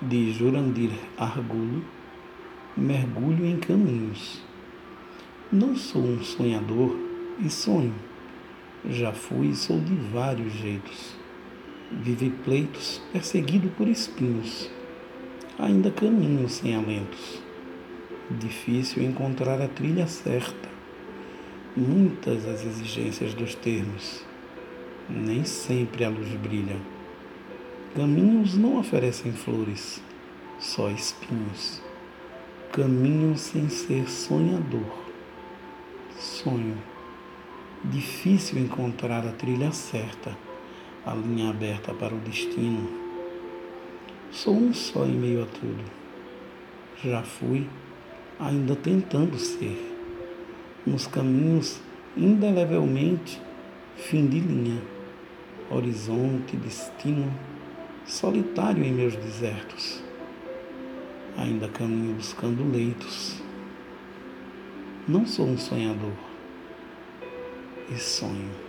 de Jurandir Argulo, mergulho em caminhos. Não sou um sonhador e sonho. Já fui e sou de vários jeitos. Vivi pleitos, perseguido por espinhos. Ainda caminho sem alentos. Difícil encontrar a trilha certa. Muitas as exigências dos termos. Nem sempre a luz brilha. Caminhos não oferecem flores, só espinhos. Caminho sem ser sonhador. Sonho. Difícil encontrar a trilha certa, a linha aberta para o destino. Sou um só em meio a tudo. Já fui, ainda tentando ser. Nos caminhos, indelevelmente, fim de linha, horizonte, destino solitário em meus desertos. Ainda caminho buscando leitos. Não sou um sonhador e sonho.